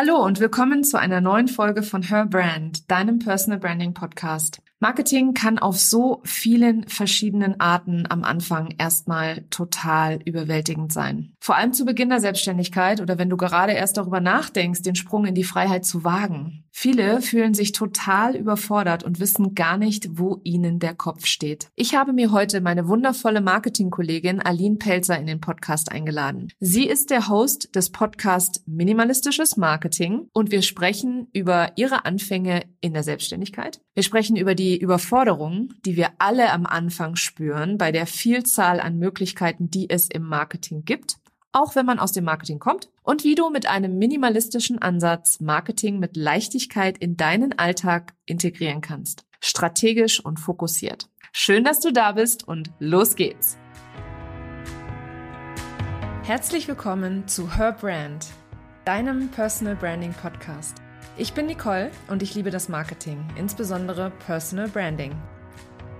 Hallo und willkommen zu einer neuen Folge von Her Brand, deinem Personal Branding Podcast. Marketing kann auf so vielen verschiedenen Arten am Anfang erstmal total überwältigend sein. Vor allem zu Beginn der Selbstständigkeit oder wenn du gerade erst darüber nachdenkst, den Sprung in die Freiheit zu wagen. Viele fühlen sich total überfordert und wissen gar nicht, wo ihnen der Kopf steht. Ich habe mir heute meine wundervolle Marketingkollegin Aline Pelzer in den Podcast eingeladen. Sie ist der Host des Podcasts Minimalistisches Marketing und wir sprechen über ihre Anfänge in der Selbstständigkeit. Wir sprechen über die Überforderung, die wir alle am Anfang spüren bei der Vielzahl an Möglichkeiten, die es im Marketing gibt auch wenn man aus dem Marketing kommt, und wie du mit einem minimalistischen Ansatz Marketing mit Leichtigkeit in deinen Alltag integrieren kannst. Strategisch und fokussiert. Schön, dass du da bist und los geht's. Herzlich willkommen zu Her Brand, deinem Personal Branding Podcast. Ich bin Nicole und ich liebe das Marketing, insbesondere Personal Branding.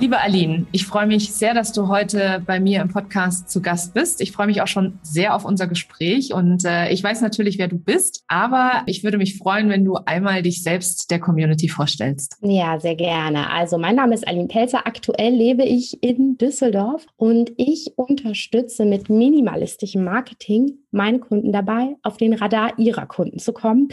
Liebe Aline, ich freue mich sehr, dass du heute bei mir im Podcast zu Gast bist. Ich freue mich auch schon sehr auf unser Gespräch und äh, ich weiß natürlich, wer du bist, aber ich würde mich freuen, wenn du einmal dich selbst der Community vorstellst. Ja, sehr gerne. Also mein Name ist Aline Pelzer. Aktuell lebe ich in Düsseldorf und ich unterstütze mit minimalistischem Marketing meine Kunden dabei, auf den Radar ihrer Kunden zu kommen.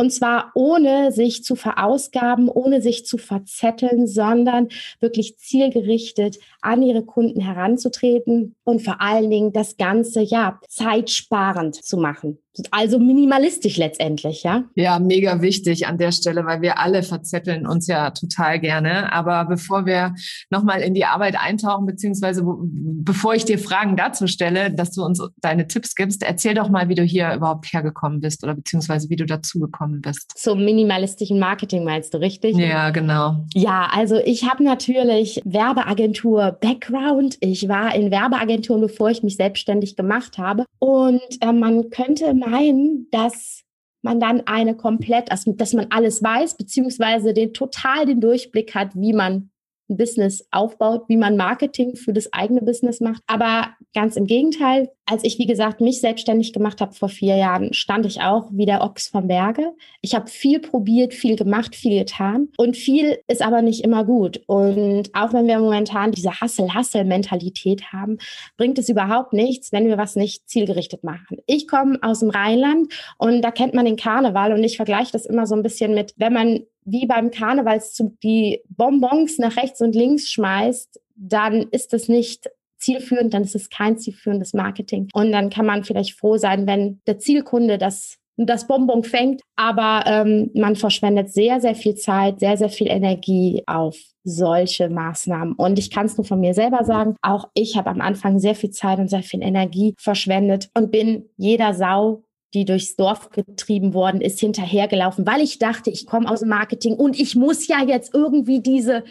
Und zwar ohne sich zu verausgaben, ohne sich zu verzetteln, sondern wirklich zielgerichtet an ihre Kunden heranzutreten und vor allen Dingen das Ganze ja zeitsparend zu machen. Also minimalistisch letztendlich, ja? Ja, mega wichtig an der Stelle, weil wir alle verzetteln uns ja total gerne. Aber bevor wir nochmal in die Arbeit eintauchen, beziehungsweise bevor ich dir Fragen dazu stelle, dass du uns deine Tipps gibst, erzähl doch mal, wie du hier überhaupt hergekommen bist oder beziehungsweise wie du dazugekommen bist. Zum minimalistischen Marketing meinst du, richtig? Ja, genau. Ja, also ich habe natürlich Werbeagentur Background. Ich war in Werbeagenturen, bevor ich mich selbstständig gemacht habe. Und äh, man könnte meinen, dass man dann eine komplett, also dass man alles weiß, beziehungsweise den total den Durchblick hat, wie man ein Business aufbaut, wie man Marketing für das eigene Business macht. Aber ganz im Gegenteil, als ich, wie gesagt, mich selbstständig gemacht habe vor vier Jahren, stand ich auch wie der Ochs vom Berge. Ich habe viel probiert, viel gemacht, viel getan und viel ist aber nicht immer gut. Und auch wenn wir momentan diese Hassel-Hassel-Mentalität haben, bringt es überhaupt nichts, wenn wir was nicht zielgerichtet machen. Ich komme aus dem Rheinland und da kennt man den Karneval und ich vergleiche das immer so ein bisschen mit, wenn man wie beim Karnevalszug die Bonbons nach rechts und links schmeißt, dann ist es nicht zielführend, dann ist es kein zielführendes Marketing. Und dann kann man vielleicht froh sein, wenn der Zielkunde das das Bonbon fängt, aber ähm, man verschwendet sehr, sehr viel Zeit, sehr, sehr viel Energie auf solche Maßnahmen. Und ich kann es nur von mir selber sagen, auch ich habe am Anfang sehr viel Zeit und sehr viel Energie verschwendet und bin jeder Sau die durchs Dorf getrieben worden ist, hinterhergelaufen, weil ich dachte, ich komme aus dem Marketing und ich muss ja jetzt irgendwie diese,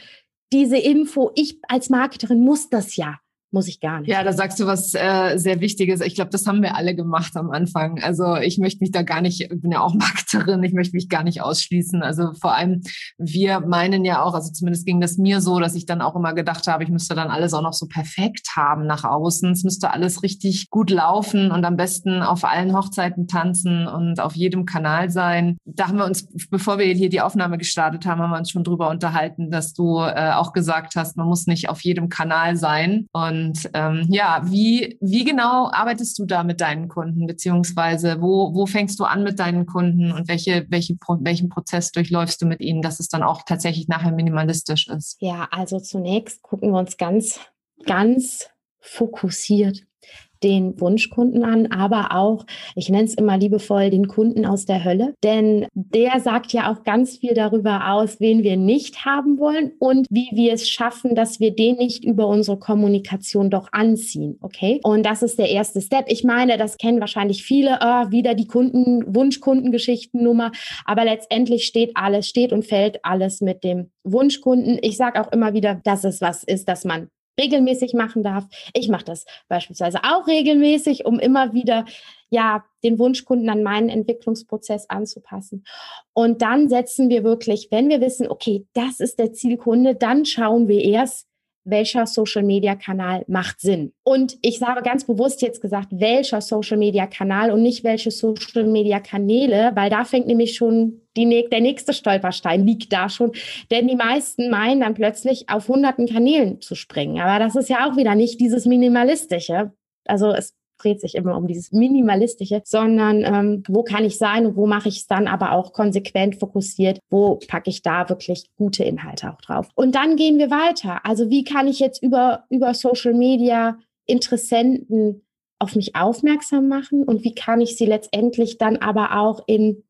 diese Info, ich als Marketerin muss das ja muss ich gar nicht. Ja, da sagst du was äh, sehr Wichtiges. Ich glaube, das haben wir alle gemacht am Anfang. Also ich möchte mich da gar nicht, ich bin ja auch Marketerin, ich möchte mich gar nicht ausschließen. Also vor allem, wir meinen ja auch, also zumindest ging das mir so, dass ich dann auch immer gedacht habe, ich müsste dann alles auch noch so perfekt haben nach außen. Es müsste alles richtig gut laufen und am besten auf allen Hochzeiten tanzen und auf jedem Kanal sein. Da haben wir uns, bevor wir hier die Aufnahme gestartet haben, haben wir uns schon drüber unterhalten, dass du äh, auch gesagt hast, man muss nicht auf jedem Kanal sein. Und und ähm, ja, wie, wie genau arbeitest du da mit deinen Kunden, beziehungsweise wo, wo fängst du an mit deinen Kunden und welche, welche, welchen Prozess durchläufst du mit ihnen, dass es dann auch tatsächlich nachher minimalistisch ist? Ja, also zunächst gucken wir uns ganz, ganz fokussiert den Wunschkunden an, aber auch, ich nenne es immer liebevoll, den Kunden aus der Hölle. Denn der sagt ja auch ganz viel darüber aus, wen wir nicht haben wollen und wie wir es schaffen, dass wir den nicht über unsere Kommunikation doch anziehen. Okay? Und das ist der erste Step. Ich meine, das kennen wahrscheinlich viele, oh, wieder die Kunden, Wunschkundengeschichtennummer. Aber letztendlich steht alles, steht und fällt alles mit dem Wunschkunden. Ich sage auch immer wieder, dass es was ist, dass man regelmäßig machen darf. Ich mache das beispielsweise auch regelmäßig, um immer wieder ja den Wunschkunden an meinen Entwicklungsprozess anzupassen. Und dann setzen wir wirklich, wenn wir wissen, okay, das ist der Zielkunde, dann schauen wir erst, welcher Social-Media-Kanal macht Sinn. Und ich sage ganz bewusst jetzt gesagt, welcher Social-Media-Kanal und nicht welche Social-Media-Kanäle, weil da fängt nämlich schon die, der nächste Stolperstein liegt da schon. Denn die meisten meinen dann plötzlich auf hunderten Kanälen zu springen. Aber das ist ja auch wieder nicht dieses Minimalistische. Also es dreht sich immer um dieses Minimalistische, sondern ähm, wo kann ich sein und wo mache ich es dann aber auch konsequent fokussiert, wo packe ich da wirklich gute Inhalte auch drauf. Und dann gehen wir weiter. Also wie kann ich jetzt über, über Social Media Interessenten auf mich aufmerksam machen und wie kann ich sie letztendlich dann aber auch in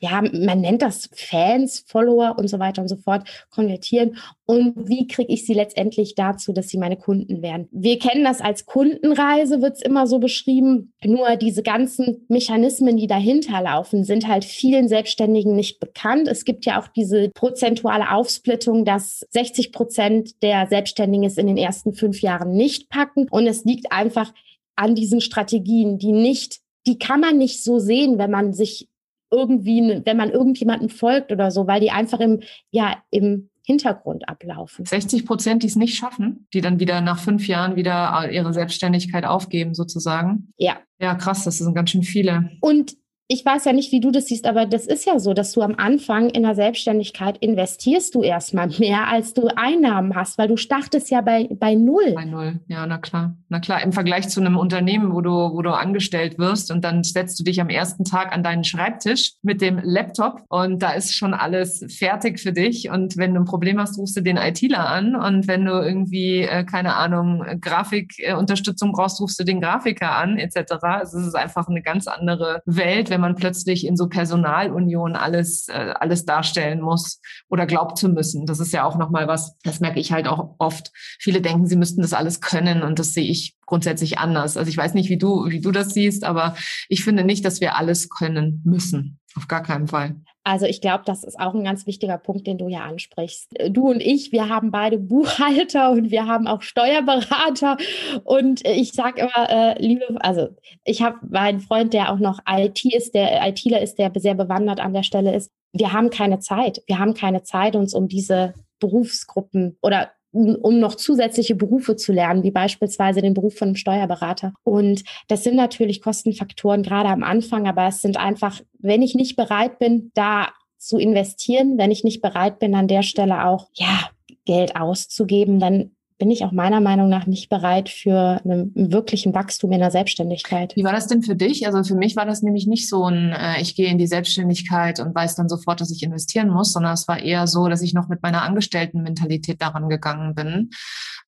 ja, man nennt das Fans, Follower und so weiter und so fort, konvertieren. Und wie kriege ich sie letztendlich dazu, dass sie meine Kunden werden? Wir kennen das als Kundenreise, wird es immer so beschrieben. Nur diese ganzen Mechanismen, die dahinter laufen, sind halt vielen Selbstständigen nicht bekannt. Es gibt ja auch diese prozentuale Aufsplittung, dass 60 Prozent der Selbstständigen es in den ersten fünf Jahren nicht packen. Und es liegt einfach an diesen Strategien, die nicht die kann man nicht so sehen, wenn man sich irgendwie, wenn man irgendjemanden folgt oder so, weil die einfach im, ja, im Hintergrund ablaufen. 60 Prozent, die es nicht schaffen, die dann wieder nach fünf Jahren wieder ihre Selbstständigkeit aufgeben, sozusagen. Ja. Ja, krass, das sind ganz schön viele. Und ich weiß ja nicht, wie du das siehst, aber das ist ja so, dass du am Anfang in der Selbstständigkeit investierst du erstmal mehr, als du Einnahmen hast, weil du startest ja bei, bei null. Bei null, ja, na klar. Na klar, im Vergleich zu einem Unternehmen, wo du, wo du angestellt wirst und dann setzt du dich am ersten Tag an deinen Schreibtisch mit dem Laptop und da ist schon alles fertig für dich. Und wenn du ein Problem hast, rufst du den ITler an und wenn du irgendwie, äh, keine Ahnung, Grafikunterstützung brauchst, rufst du den Grafiker an, etc. Also es ist einfach eine ganz andere Welt wenn man plötzlich in so Personalunion alles, äh, alles darstellen muss oder glaubt zu müssen. Das ist ja auch nochmal was, das merke ich halt auch oft. Viele denken, sie müssten das alles können und das sehe ich grundsätzlich anders. Also ich weiß nicht, wie du, wie du das siehst, aber ich finde nicht, dass wir alles können müssen. Auf gar keinen Fall. Also ich glaube, das ist auch ein ganz wichtiger Punkt, den du ja ansprichst. Du und ich, wir haben beide Buchhalter und wir haben auch Steuerberater. Und ich sage immer, äh, liebe, also ich habe meinen Freund, der auch noch IT ist, der ITler ist, der sehr bewandert an der Stelle ist. Wir haben keine Zeit. Wir haben keine Zeit, uns um diese Berufsgruppen oder um noch zusätzliche Berufe zu lernen, wie beispielsweise den Beruf von einem Steuerberater. Und das sind natürlich Kostenfaktoren gerade am Anfang, aber es sind einfach, wenn ich nicht bereit bin, da zu investieren, wenn ich nicht bereit bin, an der Stelle auch, ja, Geld auszugeben, dann bin ich auch meiner Meinung nach nicht bereit für einen wirklichen Wachstum in der Selbstständigkeit. Wie war das denn für dich? Also für mich war das nämlich nicht so ein, äh, ich gehe in die Selbstständigkeit und weiß dann sofort, dass ich investieren muss, sondern es war eher so, dass ich noch mit meiner Angestelltenmentalität daran gegangen bin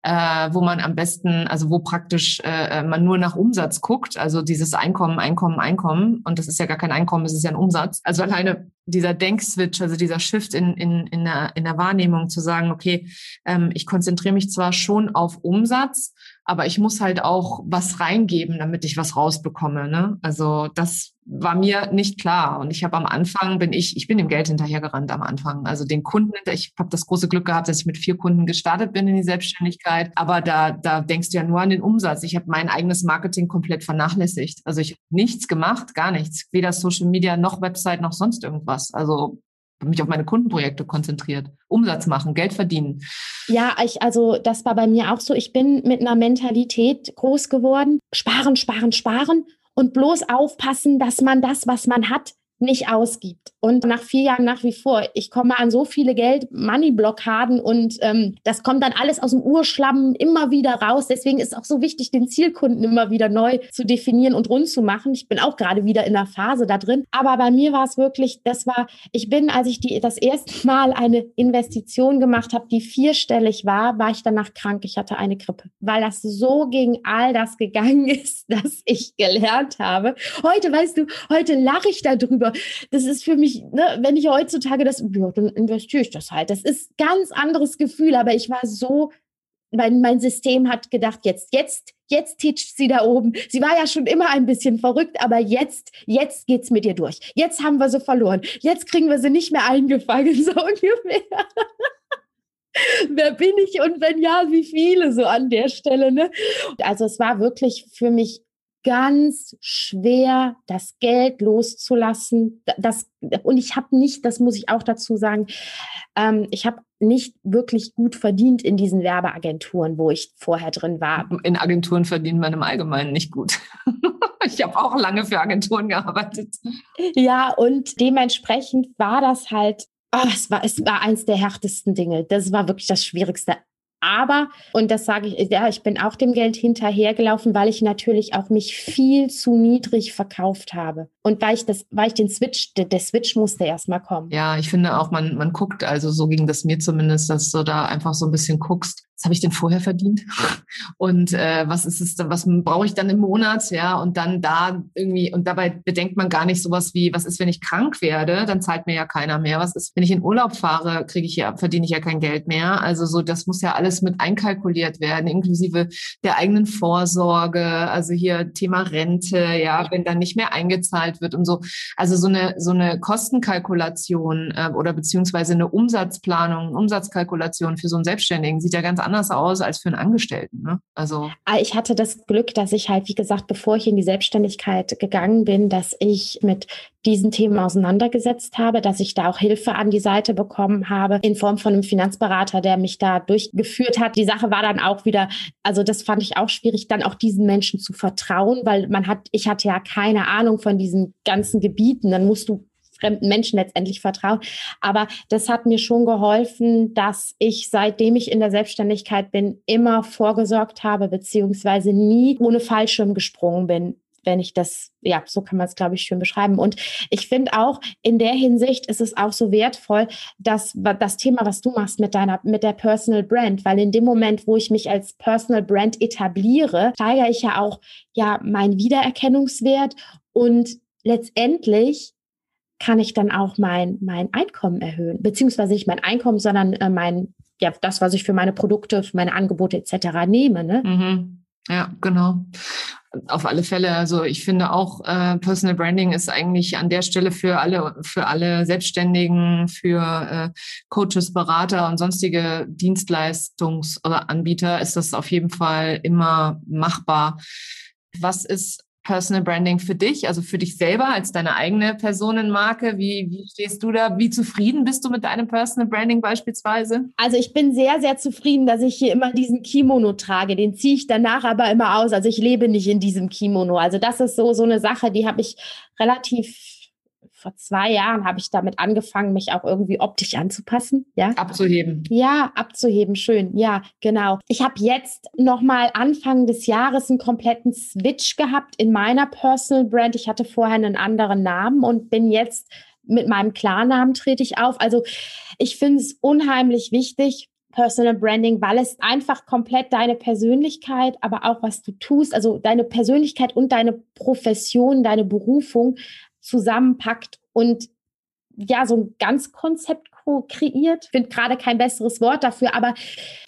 äh, wo man am besten, also wo praktisch äh, man nur nach Umsatz guckt, also dieses Einkommen, Einkommen, Einkommen. Und das ist ja gar kein Einkommen, es ist ja ein Umsatz. Also alleine dieser Denkswitch, also dieser Shift in, in, in, der, in der Wahrnehmung zu sagen, okay, ähm, ich konzentriere mich zwar schon auf Umsatz, aber ich muss halt auch was reingeben, damit ich was rausbekomme. Ne? Also das war mir nicht klar. Und ich habe am Anfang, bin ich, ich bin dem Geld hinterhergerannt am Anfang. Also den Kunden, ich habe das große Glück gehabt, dass ich mit vier Kunden gestartet bin in die Selbstständigkeit. Aber da, da denkst du ja nur an den Umsatz. Ich habe mein eigenes Marketing komplett vernachlässigt. Also ich habe nichts gemacht, gar nichts. Weder Social Media noch Website noch sonst irgendwas. Also mich auf meine Kundenprojekte konzentriert. Umsatz machen, Geld verdienen. Ja, ich, also das war bei mir auch so. Ich bin mit einer Mentalität groß geworden. Sparen, sparen, sparen und bloß aufpassen, dass man das, was man hat, nicht ausgibt. Und nach vier Jahren nach wie vor, ich komme an so viele Geld-Money-Blockaden und ähm, das kommt dann alles aus dem Urschlamm immer wieder raus. Deswegen ist es auch so wichtig, den Zielkunden immer wieder neu zu definieren und rund zu machen. Ich bin auch gerade wieder in der Phase da drin. Aber bei mir war es wirklich, das war, ich bin, als ich die, das erste Mal eine Investition gemacht habe, die vierstellig war, war ich danach krank. Ich hatte eine Grippe, weil das so gegen all das gegangen ist, dass ich gelernt habe. Heute, weißt du, heute lache ich darüber über. Das ist für mich, ne, wenn ich heutzutage das, ja, dann investiere ich das halt. Das ist ganz anderes Gefühl, aber ich war so, mein, mein System hat gedacht, jetzt, jetzt, jetzt titscht sie da oben. Sie war ja schon immer ein bisschen verrückt, aber jetzt, jetzt geht's mit ihr durch. Jetzt haben wir sie verloren. Jetzt kriegen wir sie nicht mehr eingefangen, so ungefähr. Wer bin ich und wenn ja, wie viele so an der Stelle, ne? Also es war wirklich für mich ganz schwer, das Geld loszulassen. Das, und ich habe nicht, das muss ich auch dazu sagen, ähm, ich habe nicht wirklich gut verdient in diesen Werbeagenturen, wo ich vorher drin war. In Agenturen verdient man im Allgemeinen nicht gut. ich habe auch lange für Agenturen gearbeitet. Ja, und dementsprechend war das halt Oh, es war, es war eins der härtesten Dinge. Das war wirklich das Schwierigste. Aber, und das sage ich, ja, ich bin auch dem Geld hinterhergelaufen, weil ich natürlich auch mich viel zu niedrig verkauft habe. Und weil ich das, weil ich den Switch, der, der Switch musste erstmal kommen. Ja, ich finde auch, man, man guckt, also so ging das mir zumindest, dass du da einfach so ein bisschen guckst, was habe ich denn vorher verdient? Und äh, was ist es dann, was brauche ich dann im Monat? Ja, und dann da irgendwie, und dabei bedenkt man gar nicht sowas wie, was ist, wenn ich krank werde? Dann zahlt mir ja keiner mehr. Was ist, wenn ich in Urlaub fahre, kriege ich ja, verdiene ich ja kein Geld mehr. Also so, das muss ja alles mit einkalkuliert werden, inklusive der eigenen Vorsorge, also hier Thema Rente, ja, wenn dann nicht mehr eingezahlt wird und so. Also so eine, so eine Kostenkalkulation äh, oder beziehungsweise eine Umsatzplanung, Umsatzkalkulation für so einen Selbstständigen sieht ja ganz anders aus als für einen Angestellten. Ne? Also ah, ich hatte das Glück, dass ich halt, wie gesagt, bevor ich in die Selbstständigkeit gegangen bin, dass ich mit diesen Themen auseinandergesetzt habe, dass ich da auch Hilfe an die Seite bekommen habe in Form von einem Finanzberater, der mich da durchgeführt hat. Die Sache war dann auch wieder, also das fand ich auch schwierig, dann auch diesen Menschen zu vertrauen, weil man hat, ich hatte ja keine Ahnung von diesen ganzen Gebieten. Dann musst du fremden Menschen letztendlich vertrauen. Aber das hat mir schon geholfen, dass ich, seitdem ich in der Selbstständigkeit bin, immer vorgesorgt habe, beziehungsweise nie ohne Fallschirm gesprungen bin wenn ich das, ja, so kann man es, glaube ich, schön beschreiben. Und ich finde auch, in der Hinsicht ist es auch so wertvoll, dass das Thema, was du machst mit deiner, mit der Personal Brand, weil in dem Moment, wo ich mich als Personal Brand etabliere, steigere ich ja auch, ja, meinen Wiedererkennungswert und letztendlich kann ich dann auch mein, mein Einkommen erhöhen, beziehungsweise nicht mein Einkommen, sondern äh, mein, ja, das, was ich für meine Produkte, für meine Angebote etc. nehme. Ne? Mhm. Ja, genau. Auf alle Fälle. Also ich finde auch, äh, Personal Branding ist eigentlich an der Stelle für alle, für alle Selbstständigen, für äh, Coaches, Berater und sonstige Dienstleistungs- oder Anbieter ist das auf jeden Fall immer machbar. Was ist Personal Branding für dich, also für dich selber als deine eigene Personenmarke? Wie, wie stehst du da? Wie zufrieden bist du mit deinem Personal Branding beispielsweise? Also ich bin sehr, sehr zufrieden, dass ich hier immer diesen Kimono trage. Den ziehe ich danach aber immer aus. Also ich lebe nicht in diesem Kimono. Also das ist so, so eine Sache, die habe ich relativ vor zwei Jahren habe ich damit angefangen, mich auch irgendwie optisch anzupassen. Ja? Abzuheben. Ja, abzuheben, schön. Ja, genau. Ich habe jetzt nochmal Anfang des Jahres einen kompletten Switch gehabt in meiner Personal Brand. Ich hatte vorher einen anderen Namen und bin jetzt mit meinem Klarnamen trete ich auf. Also ich finde es unheimlich wichtig, Personal Branding, weil es einfach komplett deine Persönlichkeit, aber auch was du tust, also deine Persönlichkeit und deine Profession, deine Berufung zusammenpackt und ja, so ein ganz Konzept kreiert. Ich finde gerade kein besseres Wort dafür, aber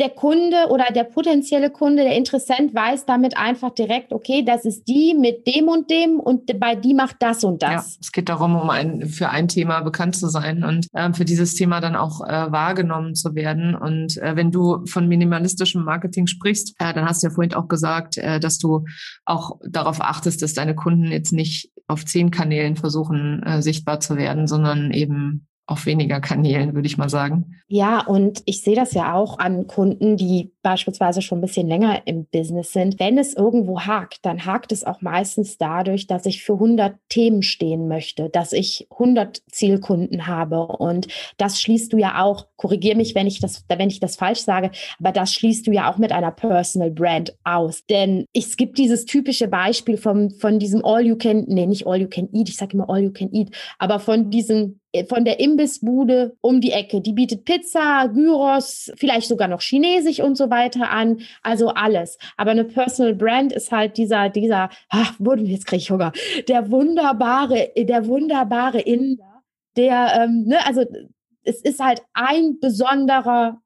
der Kunde oder der potenzielle Kunde, der Interessent weiß damit einfach direkt, okay, das ist die mit dem und dem und bei die macht das und das. Ja, es geht darum, um ein, für ein Thema bekannt zu sein und äh, für dieses Thema dann auch äh, wahrgenommen zu werden. Und äh, wenn du von minimalistischem Marketing sprichst, äh, dann hast du ja vorhin auch gesagt, äh, dass du auch darauf achtest, dass deine Kunden jetzt nicht auf zehn Kanälen versuchen, äh, sichtbar zu werden, sondern eben auf weniger Kanälen, würde ich mal sagen. Ja, und ich sehe das ja auch an Kunden, die beispielsweise schon ein bisschen länger im Business sind, wenn es irgendwo hakt, dann hakt es auch meistens dadurch, dass ich für 100 Themen stehen möchte, dass ich 100 Zielkunden habe und das schließt du ja auch, korrigier mich, wenn ich das, wenn ich das falsch sage, aber das schließt du ja auch mit einer Personal Brand aus, denn es gibt dieses typische Beispiel vom, von diesem All You Can, nee, nicht All You Can Eat, ich sage immer All You Can Eat, aber von diesem äh, von der Imbissbude um die Ecke. Die bietet Pizza, Gyros, vielleicht sogar noch Chinesisch und so weiter an. Also alles. Aber eine Personal Brand ist halt dieser, dieser, ach, jetzt kriege ich Hunger, der wunderbare, der wunderbare Inder, der, ähm, ne, also es ist halt ein besonderer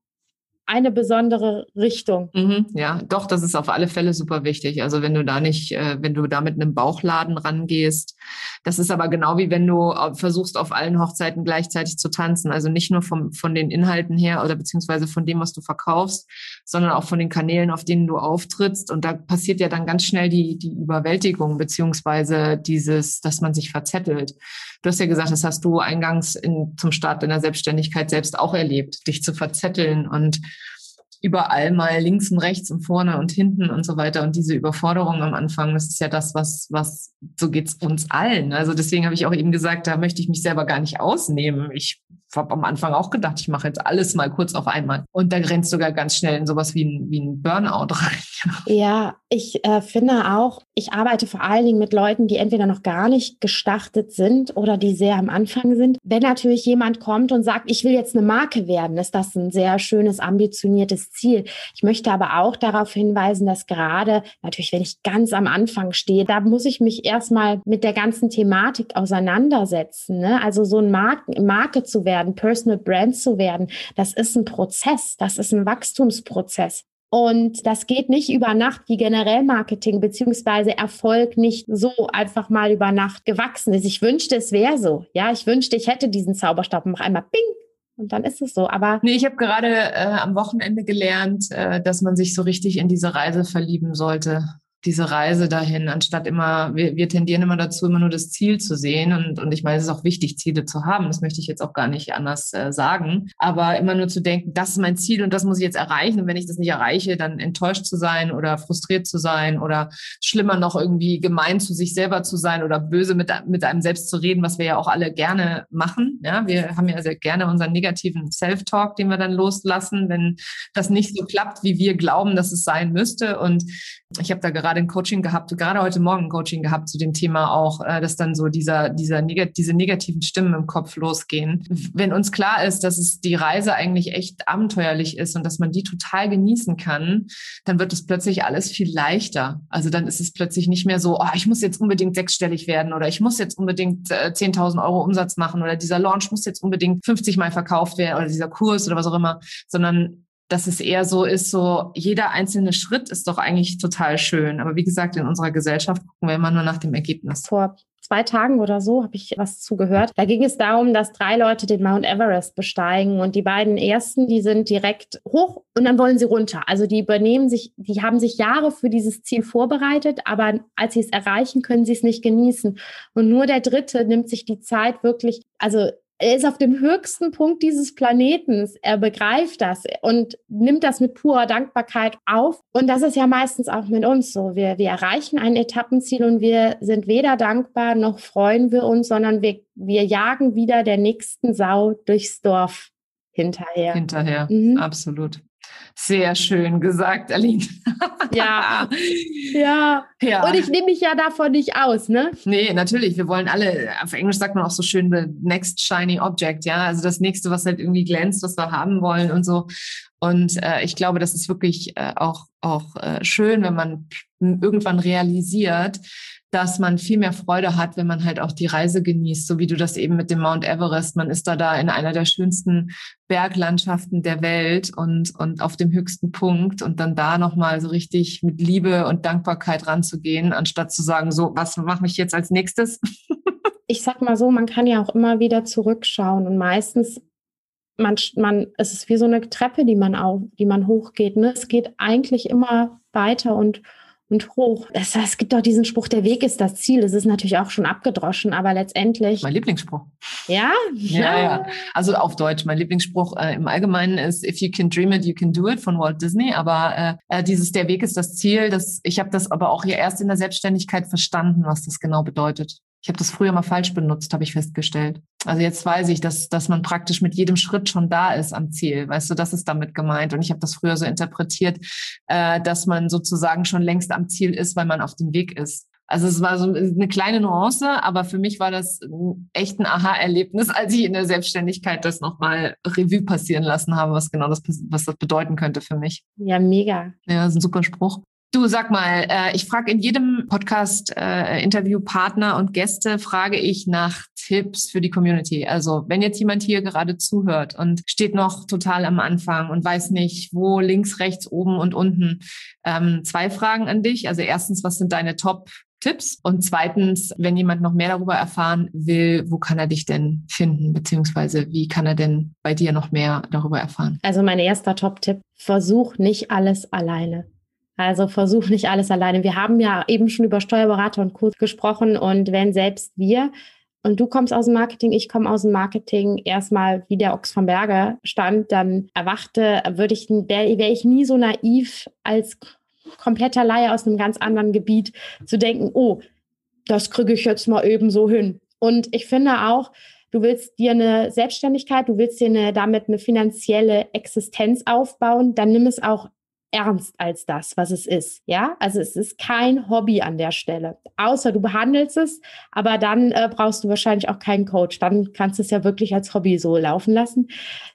eine besondere Richtung. Mhm, ja, doch, das ist auf alle Fälle super wichtig. Also wenn du da nicht, äh, wenn du da mit einem Bauchladen rangehst, das ist aber genau wie wenn du versuchst, auf allen Hochzeiten gleichzeitig zu tanzen. Also nicht nur vom, von den Inhalten her oder beziehungsweise von dem, was du verkaufst, sondern auch von den Kanälen, auf denen du auftrittst. Und da passiert ja dann ganz schnell die, die Überwältigung, beziehungsweise dieses, dass man sich verzettelt. Du hast ja gesagt, das hast du eingangs in, zum Start deiner Selbstständigkeit selbst auch erlebt, dich zu verzetteln und überall mal links und rechts und vorne und hinten und so weiter. Und diese Überforderung am Anfang, das ist ja das, was, was, so geht's uns allen. Also deswegen habe ich auch eben gesagt, da möchte ich mich selber gar nicht ausnehmen. Ich habe am Anfang auch gedacht, ich mache jetzt alles mal kurz auf einmal. Und da grenzt sogar ganz schnell in sowas wie ein, wie ein Burnout rein. Ja, ich äh, finde auch, ich arbeite vor allen Dingen mit Leuten, die entweder noch gar nicht gestartet sind oder die sehr am Anfang sind. Wenn natürlich jemand kommt und sagt, ich will jetzt eine Marke werden, ist das ein sehr schönes, ambitioniertes Ziel. Ich möchte aber auch darauf hinweisen, dass gerade natürlich, wenn ich ganz am Anfang stehe, da muss ich mich erstmal mit der ganzen Thematik auseinandersetzen. Ne? Also so ein Marken, Marke zu werden Personal Brand zu werden, das ist ein Prozess, das ist ein Wachstumsprozess. Und das geht nicht über Nacht wie generell Marketing beziehungsweise Erfolg nicht so einfach mal über Nacht gewachsen ist. Ich wünschte, es wäre so. Ja, ich wünschte, ich hätte diesen Zauberstab mach einmal Bing und dann ist es so. Aber nee, ich habe gerade äh, am Wochenende gelernt, äh, dass man sich so richtig in diese Reise verlieben sollte diese Reise dahin, anstatt immer, wir, wir tendieren immer dazu, immer nur das Ziel zu sehen. Und, und ich meine, es ist auch wichtig, Ziele zu haben. Das möchte ich jetzt auch gar nicht anders äh, sagen. Aber immer nur zu denken, das ist mein Ziel und das muss ich jetzt erreichen. Und wenn ich das nicht erreiche, dann enttäuscht zu sein oder frustriert zu sein oder schlimmer noch irgendwie gemein zu sich selber zu sein oder böse mit, mit einem selbst zu reden, was wir ja auch alle gerne machen. Ja, wir haben ja sehr gerne unseren negativen Self-Talk, den wir dann loslassen, wenn das nicht so klappt, wie wir glauben, dass es sein müsste. Und ich habe da gerade ein Coaching gehabt, gerade heute Morgen ein Coaching gehabt zu dem Thema auch, äh, dass dann so dieser, dieser diese negativen Stimmen im Kopf losgehen. Wenn uns klar ist, dass es die Reise eigentlich echt abenteuerlich ist und dass man die total genießen kann, dann wird es plötzlich alles viel leichter. Also dann ist es plötzlich nicht mehr so, oh, ich muss jetzt unbedingt sechsstellig werden oder ich muss jetzt unbedingt äh, 10.000 Euro Umsatz machen oder dieser Launch muss jetzt unbedingt 50 Mal verkauft werden oder dieser Kurs oder was auch immer, sondern dass es eher so ist, so jeder einzelne Schritt ist doch eigentlich total schön. Aber wie gesagt, in unserer Gesellschaft gucken wir immer nur nach dem Ergebnis. Vor zwei Tagen oder so habe ich was zugehört. Da ging es darum, dass drei Leute den Mount Everest besteigen und die beiden ersten, die sind direkt hoch und dann wollen sie runter. Also die übernehmen sich, die haben sich Jahre für dieses Ziel vorbereitet, aber als sie es erreichen, können sie es nicht genießen. Und nur der dritte nimmt sich die Zeit wirklich, also er ist auf dem höchsten Punkt dieses Planetens. Er begreift das und nimmt das mit purer Dankbarkeit auf. Und das ist ja meistens auch mit uns so. Wir, wir erreichen ein Etappenziel und wir sind weder dankbar noch freuen wir uns, sondern wir, wir jagen wieder der nächsten Sau durchs Dorf hinterher. Hinterher, mhm. absolut. Sehr schön gesagt, Aline. ja. ja. Ja. Und ich nehme mich ja davon nicht aus, ne? Nee, natürlich. Wir wollen alle, auf Englisch sagt man auch so schön, the next shiny object, ja. Also das nächste, was halt irgendwie glänzt, was wir haben wollen und so. Und äh, ich glaube, das ist wirklich äh, auch, auch äh, schön, wenn man irgendwann realisiert, dass man viel mehr Freude hat, wenn man halt auch die Reise genießt, so wie du das eben mit dem Mount Everest. Man ist da da in einer der schönsten Berglandschaften der Welt und, und auf dem höchsten Punkt und dann da nochmal so richtig mit Liebe und Dankbarkeit ranzugehen, anstatt zu sagen, so, was mache ich jetzt als nächstes? ich sag mal so, man kann ja auch immer wieder zurückschauen und meistens man, man, es ist wie so eine Treppe, die man auf, die man hochgeht. Ne? Es geht eigentlich immer weiter und und hoch. Es, es gibt auch diesen Spruch, der Weg ist das Ziel. Das ist natürlich auch schon abgedroschen, aber letztendlich. Mein Lieblingsspruch. Ja? Ja, ja. Also auf Deutsch. Mein Lieblingsspruch äh, im Allgemeinen ist, if you can dream it, you can do it von Walt Disney. Aber äh, äh dieses, der Weg ist das Ziel. Das, ich habe das aber auch hier erst in der Selbstständigkeit verstanden, was das genau bedeutet. Ich habe das früher mal falsch benutzt, habe ich festgestellt. Also jetzt weiß ich, dass, dass man praktisch mit jedem Schritt schon da ist am Ziel. Weißt du, das ist damit gemeint. Und ich habe das früher so interpretiert, äh, dass man sozusagen schon längst am Ziel ist, weil man auf dem Weg ist. Also es war so eine kleine Nuance, aber für mich war das echt ein Aha-Erlebnis, als ich in der Selbstständigkeit das nochmal Revue passieren lassen habe, was genau das, was das bedeuten könnte für mich. Ja, mega. Ja, das ist ein super Spruch. Du sag mal, äh, ich frage in jedem Podcast äh, Interviewpartner und Gäste frage ich nach Tipps für die Community. Also wenn jetzt jemand hier gerade zuhört und steht noch total am Anfang und weiß nicht, wo links, rechts, oben und unten, ähm, zwei Fragen an dich. Also erstens, was sind deine Top Tipps? Und zweitens, wenn jemand noch mehr darüber erfahren will, wo kann er dich denn finden, beziehungsweise wie kann er denn bei dir noch mehr darüber erfahren? Also mein erster Top-Tipp, versuch nicht alles alleine. Also versuch nicht alles alleine. Wir haben ja eben schon über Steuerberater und Co. gesprochen und wenn selbst wir und du kommst aus dem Marketing, ich komme aus dem Marketing, erstmal wie der Ochs vom Berge stand, dann erwachte, würde ich, wäre wär ich nie so naiv als kompletter Laie aus einem ganz anderen Gebiet zu denken, oh, das kriege ich jetzt mal eben so hin. Und ich finde auch, du willst dir eine Selbstständigkeit, du willst dir eine, damit eine finanzielle Existenz aufbauen, dann nimm es auch ernst als das, was es ist. Ja, also es ist kein Hobby an der Stelle. Außer du behandelst es, aber dann äh, brauchst du wahrscheinlich auch keinen Coach. Dann kannst du es ja wirklich als Hobby so laufen lassen.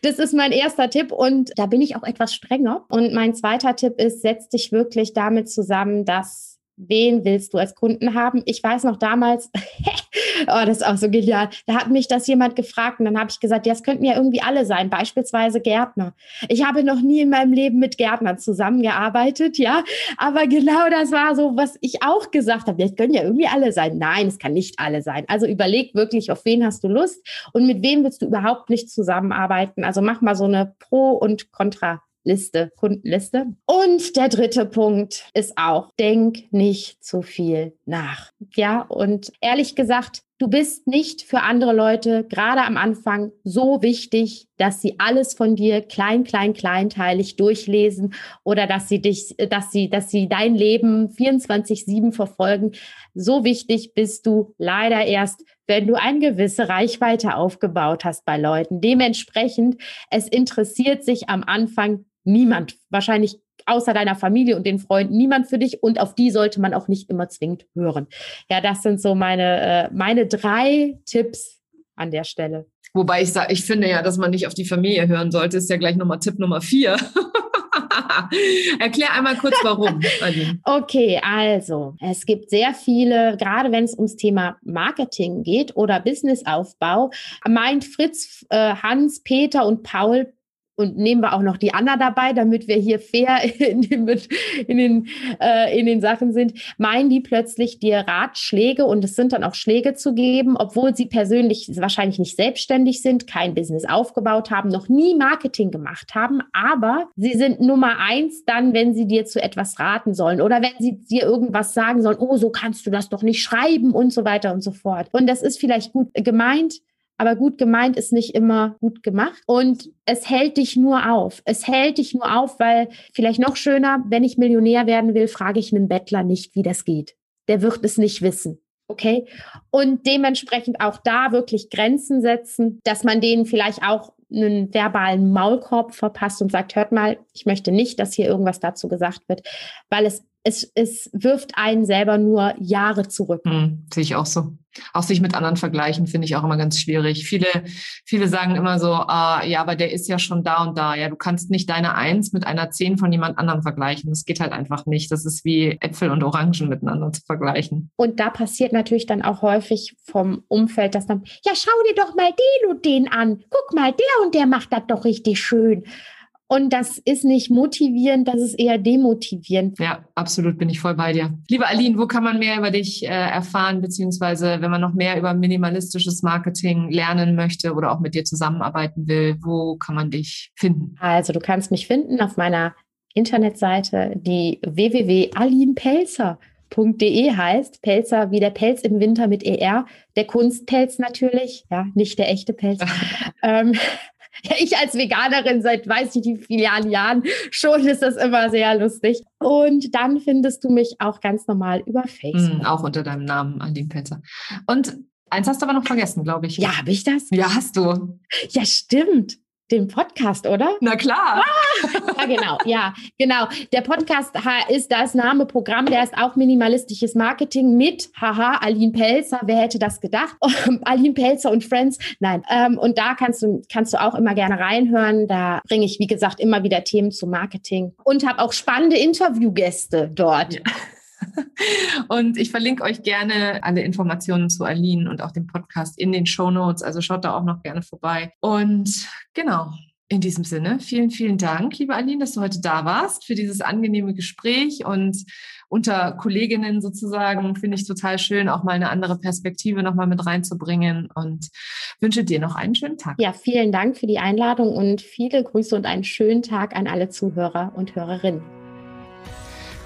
Das ist mein erster Tipp und da bin ich auch etwas strenger. Und mein zweiter Tipp ist, setz dich wirklich damit zusammen, dass wen willst du als Kunden haben? Ich weiß noch damals, oh, das ist auch so genial. Da hat mich das jemand gefragt und dann habe ich gesagt, ja, es könnten ja irgendwie alle sein, beispielsweise Gärtner. Ich habe noch nie in meinem Leben mit Gärtnern zusammengearbeitet, ja, aber genau das war so, was ich auch gesagt habe. Ja, es können ja irgendwie alle sein. Nein, es kann nicht alle sein. Also überleg wirklich, auf wen hast du Lust und mit wem willst du überhaupt nicht zusammenarbeiten. Also mach mal so eine Pro- und Contra- Liste, Kundenliste. Und der dritte Punkt ist auch, denk nicht zu viel nach. Ja, und ehrlich gesagt, du bist nicht für andere Leute gerade am Anfang so wichtig, dass sie alles von dir klein, klein, kleinteilig durchlesen oder dass sie dich, dass sie, dass sie dein Leben 24-7 verfolgen. So wichtig bist du leider erst, wenn du eine gewisse Reichweite aufgebaut hast bei Leuten. Dementsprechend, es interessiert sich am Anfang niemand, wahrscheinlich außer deiner Familie und den Freunden, niemand für dich und auf die sollte man auch nicht immer zwingend hören. Ja, das sind so meine, äh, meine drei Tipps an der Stelle. Wobei ich sage, ich finde ja, dass man nicht auf die Familie hören sollte, ist ja gleich nochmal Tipp Nummer vier. Erklär einmal kurz warum. okay, also es gibt sehr viele, gerade wenn es ums Thema Marketing geht oder Businessaufbau, meint Fritz, äh, Hans, Peter und Paul und nehmen wir auch noch die Anna dabei, damit wir hier fair in den, in den, äh, in den Sachen sind, meinen die plötzlich dir Ratschläge und es sind dann auch Schläge zu geben, obwohl sie persönlich wahrscheinlich nicht selbstständig sind, kein Business aufgebaut haben, noch nie Marketing gemacht haben, aber sie sind Nummer eins dann, wenn sie dir zu etwas raten sollen oder wenn sie dir irgendwas sagen sollen, oh, so kannst du das doch nicht schreiben und so weiter und so fort. Und das ist vielleicht gut gemeint, aber gut gemeint ist nicht immer gut gemacht. Und es hält dich nur auf. Es hält dich nur auf, weil vielleicht noch schöner, wenn ich Millionär werden will, frage ich einen Bettler nicht, wie das geht. Der wird es nicht wissen. Okay. Und dementsprechend auch da wirklich Grenzen setzen, dass man denen vielleicht auch einen verbalen Maulkorb verpasst und sagt, hört mal, ich möchte nicht, dass hier irgendwas dazu gesagt wird, weil es es, es wirft einen selber nur Jahre zurück. Hm, sehe ich auch so. Auch sich mit anderen vergleichen, finde ich auch immer ganz schwierig. Viele, viele sagen immer so, ah, ja, aber der ist ja schon da und da. Ja, du kannst nicht deine Eins mit einer Zehn von jemand anderem vergleichen. Das geht halt einfach nicht. Das ist wie Äpfel und Orangen miteinander zu vergleichen. Und da passiert natürlich dann auch häufig vom Umfeld, dass dann, ja, schau dir doch mal den und den an. Guck mal, der und der macht das doch richtig schön. Und das ist nicht motivierend, das ist eher demotivierend. Ja, absolut bin ich voll bei dir. Liebe Aline, wo kann man mehr über dich äh, erfahren, beziehungsweise wenn man noch mehr über minimalistisches Marketing lernen möchte oder auch mit dir zusammenarbeiten will, wo kann man dich finden? Also du kannst mich finden auf meiner Internetseite, die www.alinpelzer.de heißt. Pelzer wie der Pelz im Winter mit ER. Der Kunstpelz natürlich, ja, nicht der echte Pelz. ähm, ich als Veganerin seit weiß ich wie vielen Jahren, schon ist das immer sehr lustig. Und dann findest du mich auch ganz normal über Facebook. Mm, auch unter deinem Namen, Aline Pelzer. Und eins hast du aber noch vergessen, glaube ich. Ja, habe ich das? Ja, hast du. Ja, stimmt den Podcast, oder? Na klar. Ah, ja, genau. Ja, genau. Der Podcast ist das Name Programm, der ist auch minimalistisches Marketing mit, haha, Aline Pelzer. Wer hätte das gedacht? Aline Pelzer und Friends. Nein. Ähm, und da kannst du, kannst du auch immer gerne reinhören. Da bringe ich, wie gesagt, immer wieder Themen zum Marketing und habe auch spannende Interviewgäste dort. Ja. Und ich verlinke euch gerne alle Informationen zu Aline und auch dem Podcast in den Show Notes. Also schaut da auch noch gerne vorbei. Und genau, in diesem Sinne, vielen, vielen Dank, liebe Aline, dass du heute da warst für dieses angenehme Gespräch und unter Kolleginnen sozusagen finde ich total schön, auch mal eine andere Perspektive nochmal mit reinzubringen und wünsche dir noch einen schönen Tag. Ja, vielen Dank für die Einladung und viele Grüße und einen schönen Tag an alle Zuhörer und Hörerinnen.